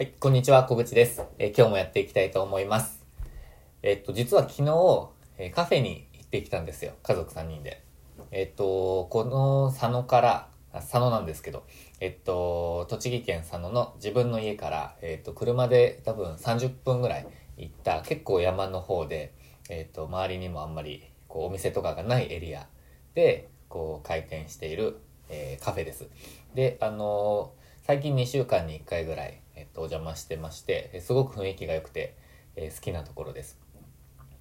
はい、こんにちは、小口です。えー、今日もやっていきたいと思います。えっと、実は昨日、えカフェに行ってきたんですよ。家族3人で。えっと、この佐野から、佐野なんですけど、えっと、栃木県佐野の自分の家から、えっと、車で多分30分ぐらい行った結構山の方で、えっと、周りにもあんまりこうお店とかがないエリアで、こう開店している、えー、カフェです。で、あのー、最近2週間に1回ぐらい、えっと、お邪魔してまして、すごく雰囲気が良くて、えー、好きなところです。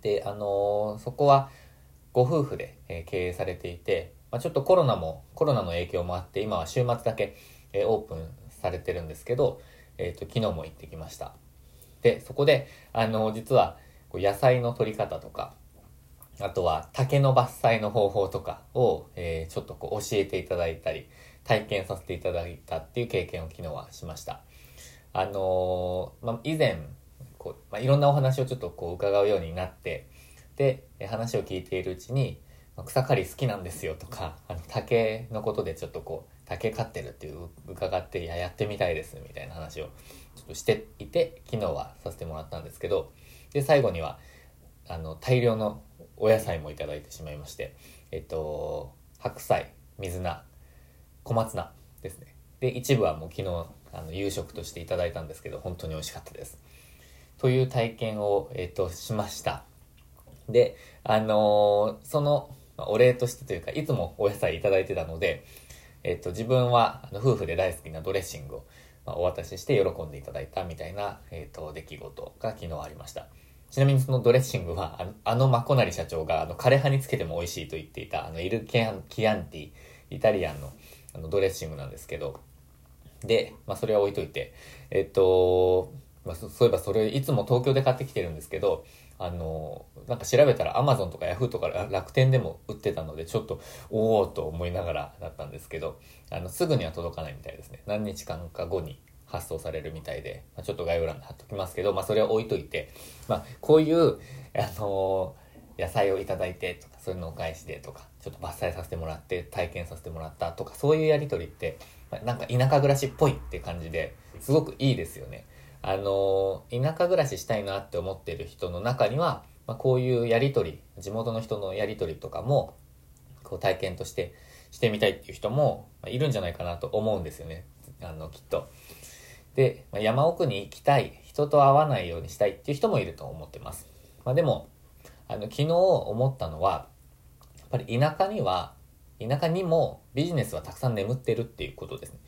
で、あのそこはご夫婦で、え経営されていて、まあ、ちょっとコロナも、コロナの影響もあって、今は週末だけ、えオープンされてるんですけど、えっ、と、昨日も行ってきました。で、そこで、あの実は、野菜の取り方とか、あとは竹の伐採の方法とかを、えー、ちょっとこう教えていただいたり、体験させていただいたっていう経験を昨日はしました。あのー、まあ、以前、こう、まあ、いろんなお話をちょっとこう伺うようになって、で、話を聞いているうちに、草刈り好きなんですよとか、あの、竹のことでちょっとこう、竹飼ってるっていう伺って、いや、やってみたいですみたいな話をちょっとしていて、昨日はさせてもらったんですけど、で、最後には、あの、大量のお野菜もいただいてしまいまして、えっと、白菜、水菜、小松菜ですね。で、一部はもう昨日、あの、夕食としていただいたんですけど、本当に美味しかったです。という体験を、えっと、しました。で、あのー、その、お礼としてというか、いつもお野菜いただいてたので、えっと、自分は、あの、夫婦で大好きなドレッシングを、まあ、お渡しして喜んでいただいたみたいな、えっと、出来事が昨日ありました。ちなみにそのドレッシングは、あの、あのマコナリ社長が、あの、枯葉につけても美味しいと言っていた、あの、イルキアン、キアンティ、イタリアンの、あの、ドレッシングなんですけど、で、まあ、それは置いといて、えっと、まあ、そういえばそれ、いつも東京で買ってきてるんですけど、あの、なんか調べたら Amazon とか Yahoo とか楽天でも売ってたので、ちょっと、おおと思いながらだったんですけど、あの、すぐには届かないみたいですね。何日間か後に発送されるみたいで、まあ、ちょっと概要欄に貼っときますけど、まあそれは置いといて、まあこういう、あのー、野菜をいただいてとか、そういうのお返しでとか、ちょっと伐採させてもらって体験させてもらったとか、そういうやりとりって、なんか田舎暮らしっぽいって感じですごくいいですよね。あの、田舎暮らししたいなって思ってる人の中には、まあ、こういうやりとり、地元の人のやりとりとかも、こう体験としてしてみたいっていう人もいるんじゃないかなと思うんですよね。あの、きっと。で、ま、山奥に行きたい、人と会わないようにしたいっていう人もいると思ってます。まあ、でも、あの、昨日思ったのは、ぱり田舎には、田舎にもビジネスはたくさん眠ってるっていうことですね。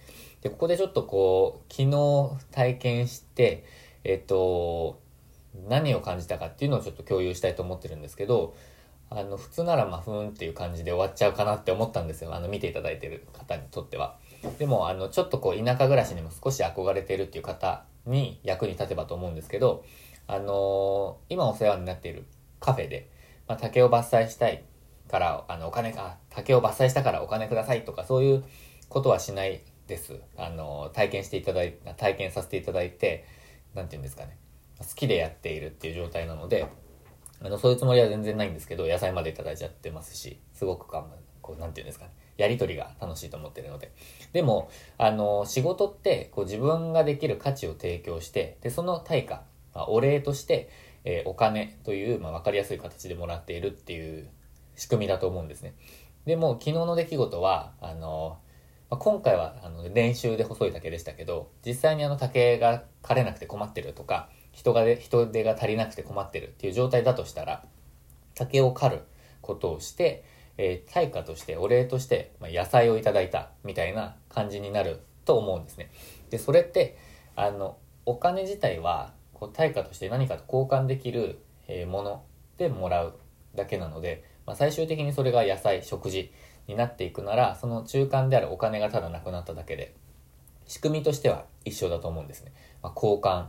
で、ここでちょっとこう、昨日体験して、えっと、何を感じたかっていうのをちょっと共有したいと思ってるんですけど、あの、普通ならまあ、ふーんっていう感じで終わっちゃうかなって思ったんですよ。あの、見ていただいてる方にとっては。でも、あの、ちょっとこう、田舎暮らしにも少し憧れてるっていう方に役に立てばと思うんですけど、あのー、今お世話になっているカフェで、まあ、竹を伐採したいから、あの、お金か、竹を伐採したからお金くださいとか、そういうことはしないです。あの、体験していただい、体験させていただいて、なんて言うんですかね。好きでやっているっていう状態なので、あの、そういうつもりは全然ないんですけど、野菜までいただいちゃってますし、すごくか、こう、なんて言うんですかね。やりとりが楽しいと思ってるので。でも、あの、仕事って、こう自分ができる価値を提供して、で、その対価、まあ、お礼として、えー、お金という、まあ、わかりやすい形でもらっているっていう仕組みだと思うんですね。でも、昨日の出来事は、あの、まあ、今回はあの練習で細い竹でしたけど、実際にあの竹が枯れなくて困ってるとか、人がで、人手が足りなくて困ってるっていう状態だとしたら、竹を刈ることをして、えー、対価として、お礼として、まあ、野菜をいただいたみたいな感じになると思うんですね。で、それって、あの、お金自体は、こう、対価として何かと交換できる、えー、ものでもらうだけなので、まあ、最終的にそれが野菜、食事になっていくなら、その中間であるお金がただなくなっただけで、仕組みとしては一緒だと思うんですね。まあ、交換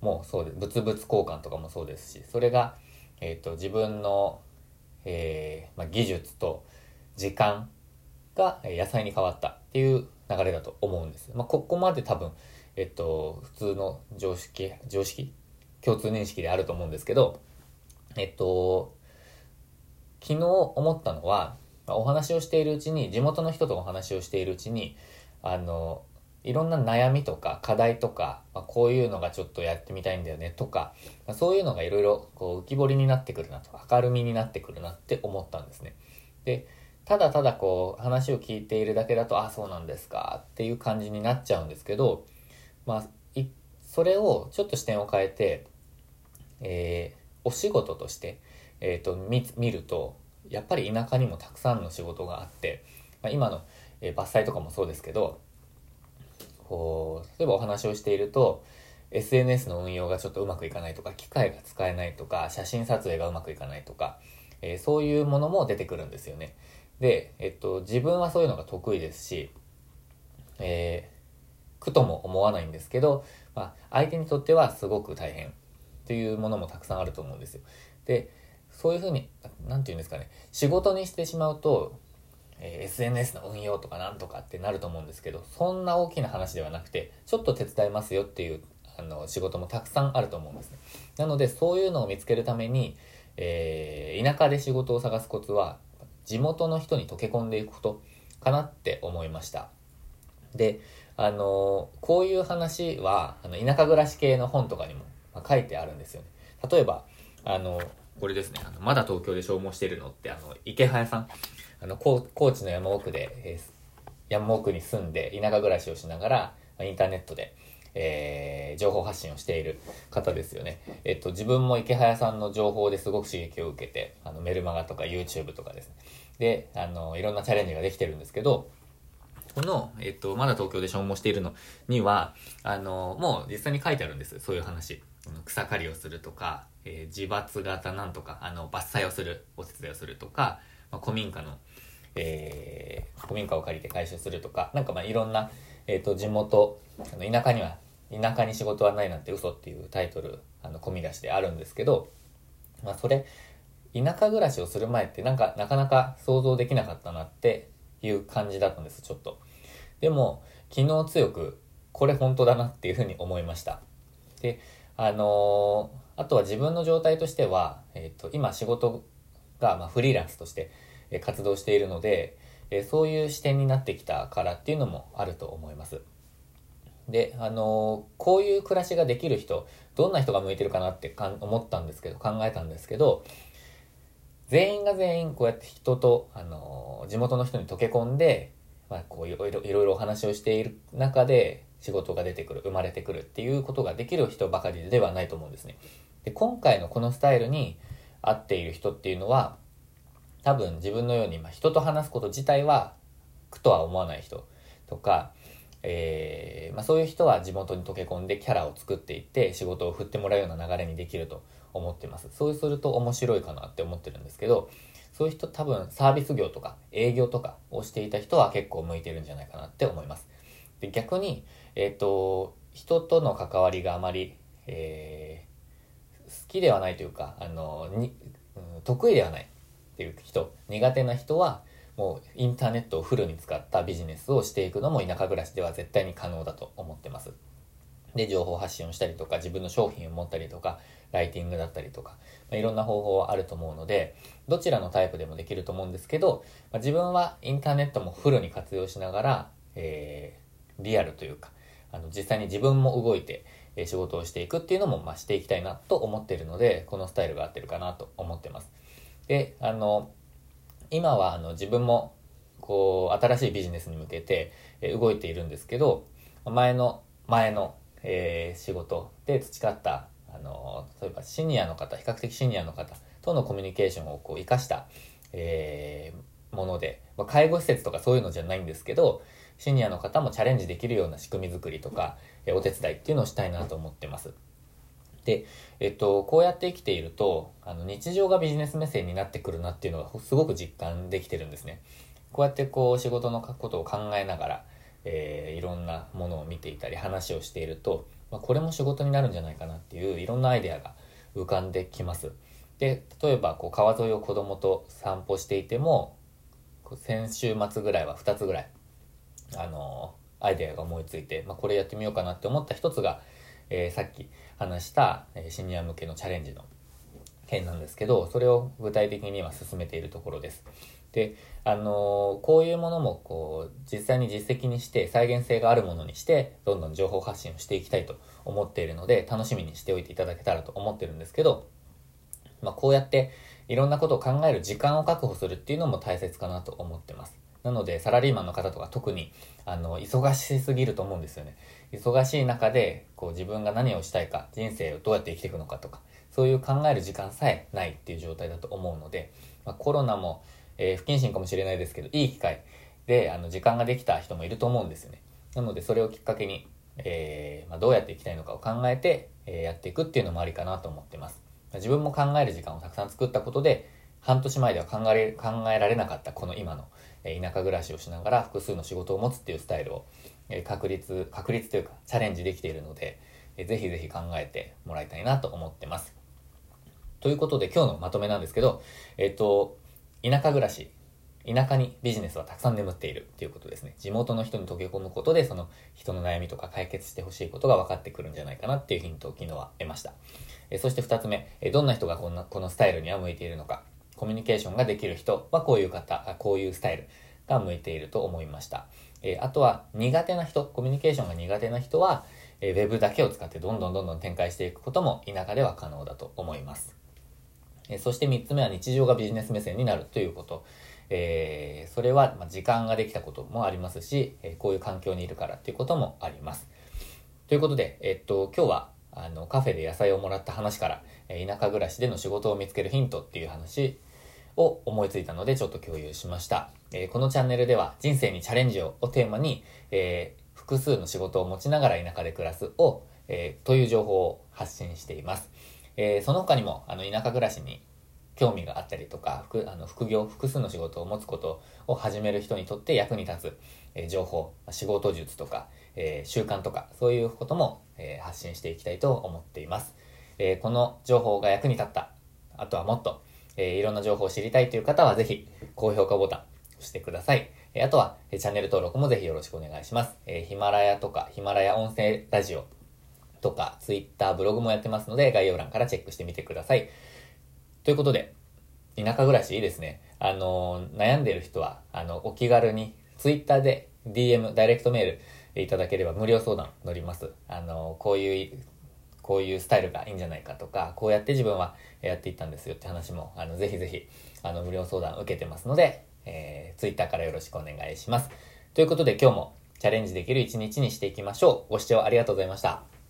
もそうです。物々交換とかもそうですし、それが、えっ、ー、と、自分のえー、まあ、技術と時間が野菜に変わったっていう流れだと思うんです。まあ、ここまで多分、えっと、普通の常識、常識共通認識であると思うんですけど、えっと、昨日思ったのは、お話をしているうちに、地元の人とお話をしているうちに、あの、いろんな悩みとか課題とか、まあ、こういうのがちょっとやってみたいんだよねとか、まあ、そういうのがいろいろこう浮き彫りになってくるなと明るみになってくるなって思ったんですね。でただただこう話を聞いているだけだとあそうなんですかっていう感じになっちゃうんですけどまあそれをちょっと視点を変えて、えー、お仕事として、えーと、見見るとやっぱり田舎にもたくさんの仕事があって、まあ、今の、えー、伐採とかもそうですけどこう例えばお話をしていると SNS の運用がちょっとうまくいかないとか機械が使えないとか写真撮影がうまくいかないとか、えー、そういうものも出てくるんですよね。で、えっと、自分はそういうのが得意ですし、えー、苦とも思わないんですけど、まあ、相手にとってはすごく大変というものもたくさんあると思うんですよ。でそういうふうに何て言うんですかね仕事にしてしまうとえー、SNS の運用とかなんとかってなると思うんですけどそんな大きな話ではなくてちょっと手伝いますよっていうあの仕事もたくさんあると思うんですね。なのでそういうのを見つけるために、えー、田舎で仕事を探すコツは地元の人に溶け込んでいくことかなって思いました。であのこういう話はあの田舎暮らし系の本とかにも書いてあるんですよね。例えばあのこれですねあのまだ東京で消耗しているのってあの池早さんあの高知の山奥で、えー、山奥に住んで田舎暮らしをしながらインターネットで、えー、情報発信をしている方ですよね。えっと、自分も池早さんの情報ですごく刺激を受けて、あのメルマガとか YouTube とかですね。で、あの、いろんなチャレンジができてるんですけど、この、えっと、まだ東京で消耗しているのには、あの、もう実際に書いてあるんです。そういう話。草刈りをするとか、えー、自伐型なんとか、あの、伐採をする、お手伝いをするとか、まあ、古民家の、えー、古民家を借りて回収するとか、なんかまあいろんな、え、ー、と、地元、あの田舎には、田舎に仕事はないなんて嘘っていうタイトル、あの、込み出してあるんですけど、まあそれ、田舎暮らしをする前ってなんかなかなか想像できなかったなっていう感じだったんです、ちょっと。でも、昨日強く、これ本当だなっていうふうに思いました。で、あのー、あとは自分の状態としては、えっ、ー、と、今仕事が、まあ、フリーランスとして活動しているので、えそういう視点になってきたからっていうのもあると思います。で、あのこういう暮らしができる人、どんな人が向いてるかなってかん思ったんですけど、考えたんですけど、全員が全員こうやって人と、あの地元の人に溶け込んで、まあ、こういろいろいろいろお話をしている中で仕事が出てくる、生まれてくるっていうことができる人ばかりではないと思うんですね。で、今回のこのスタイルに、合っている人っていうのは多分自分のように、まあ、人と話すこと自体は苦とは思わない人とか、えー、まあ、そういう人は地元に溶け込んでキャラを作っていって仕事を振ってもらうような流れにできると思ってますそうすると面白いかなって思ってるんですけどそういう人多分サービス業とか営業とかをしていた人は結構向いてるんじゃないかなって思いますで逆に、えっ、ー、と人との関わりがあまり、え好きではないというか、あの、に、得意ではないっていう人、苦手な人は、もうインターネットをフルに使ったビジネスをしていくのも田舎暮らしでは絶対に可能だと思ってます。で、情報発信をしたりとか、自分の商品を持ったりとか、ライティングだったりとか、まあ、いろんな方法はあると思うので、どちらのタイプでもできると思うんですけど、まあ、自分はインターネットもフルに活用しながら、えー、リアルというか、あの、実際に自分も動いて、え仕事をしていくっていうのも、まあ、していきたいなと思っているので、このスタイルが合ってるかなと思ってます。で、あの、今はあの自分も、こう、新しいビジネスに向けて、え動いているんですけど、前の、前の、えー、仕事で培った、あの、例えばシニアの方、比較的シニアの方とのコミュニケーションをこう活かした、え、もので、まあ、介護施設とかそういうのじゃないんですけど、シニアの方もチャレンジできるような仕組み作りとか、えお手伝いっていうのをしたいなと思ってます。で、えっと、こうやって生きていると、あの、日常がビジネス目線になってくるなっていうのがすごく実感できてるんですね。こうやってこう、仕事のことを考えながら、えー、いろんなものを見ていたり話をしていると、まあ、これも仕事になるんじゃないかなっていういろんなアイデアが浮かんできます。で、例えばこう川沿いを子供と散歩していても、先週末ぐらいは2つぐらいあのアイデアが思いついて、まあ、これやってみようかなって思った一つが、えー、さっき話した、え、シニア向けのチャレンジの件なんですけど、それを具体的には進めているところです。で、あのー、こういうものもこう実際に実績にして再現性があるものにしてどんどん情報発信をしていきたいと思っているので楽しみにしておいていただけたらと思ってるんですけど、まあ、こうやっていろんなことを考える時間を確保するっていうのも大切かなと思ってます。なのでサラリーマンの方とか特にあの忙しすぎると思うんですよね。忙しい中でこう自分が何をしたいか人生をどうやって生きていくのかとかそういう考える時間さえないっていう状態だと思うので、まあ、コロナもえー、不謹慎かもしれないですけど、いい機会で、あの、時間ができた人もいると思うんですよね。なので、それをきっかけに、えー、まあ、どうやっていきたいのかを考えて、えー、やっていくっていうのもありかなと思ってます。自分も考える時間をたくさん作ったことで、半年前では考え考えられなかったこの今の、田舎暮らしをしながら複数の仕事を持つっていうスタイルを、確立、確立というかチャレンジできているので、ぜひぜひ考えてもらいたいなと思ってます。ということで今日のまとめなんですけど、えっ、と、田舎暮らし、田舎にビジネスはたくさん眠っているっていうことですね。地元の人に溶け込むことで、その人の悩みとか解決してほしいことが分かってくるんじゃないかなっていうヒントを昨日は得ました。えそして二つ目、えどんな人がこんなこのスタイルには向いているのか。コミュニケーションができる人はこういう方、こういうスタイルが向いていると思いました。えあとは苦手な人、コミュニケーションが苦手な人は、え web だけを使ってどんどんどんどん展開していくことも田舎では可能だと思います。えそして3つ目は日常がビジネス目線になるということ。えー、それは、ま時間ができたこともありますし、えこういう環境にいるからっていうこともあります。ということで、えっと、今日は、あの、カフェで野菜をもらった話から、え田舎暮らしでの仕事を見つけるヒントっていう話を思いついたので、ちょっと共有しました。えー、このチャンネルでは、人生にチャレンジををテーマに、えー、複数の仕事を持ちながら田舎で暮らすを、えー、という情報を発信しています。え、その他にも、あの、田舎暮らしに興味があったりとか、副あの副業、複数の仕事を持つことを始める人にとって役に立つ、えー、情報、仕事術とか、えー、習慣とか、そういうことも、えー、発信していきたいと思っています。えこの情報が役に立った、あとはもっと、えいろんな情報を知りたいという方はぜひ、高評価ボタン押してください。えあとは、えチャンネル登録もぜひよろしくお願いします。えヒマラヤとか、ヒマラヤ音声ラジオとか、ツイッター、ブログもやってますので、概要欄からチェックしてみてください。ということで、田舎暮らしいいですね。あの、悩んでる人は、あの、お気軽に、ツイッターで DM、ダイレクトメールいただければ無料相談乗ります。あの、こういう、こういうスタイルがいいんじゃないかとか、こうやって自分はやっていったんですよって話も、あの、ぜひぜひ、あの、無料相談受けてますので、えー、ツイッターからよろしくお願いします。ということで今日もチャレンジできる一日にしていきましょう。ご視聴ありがとうございました。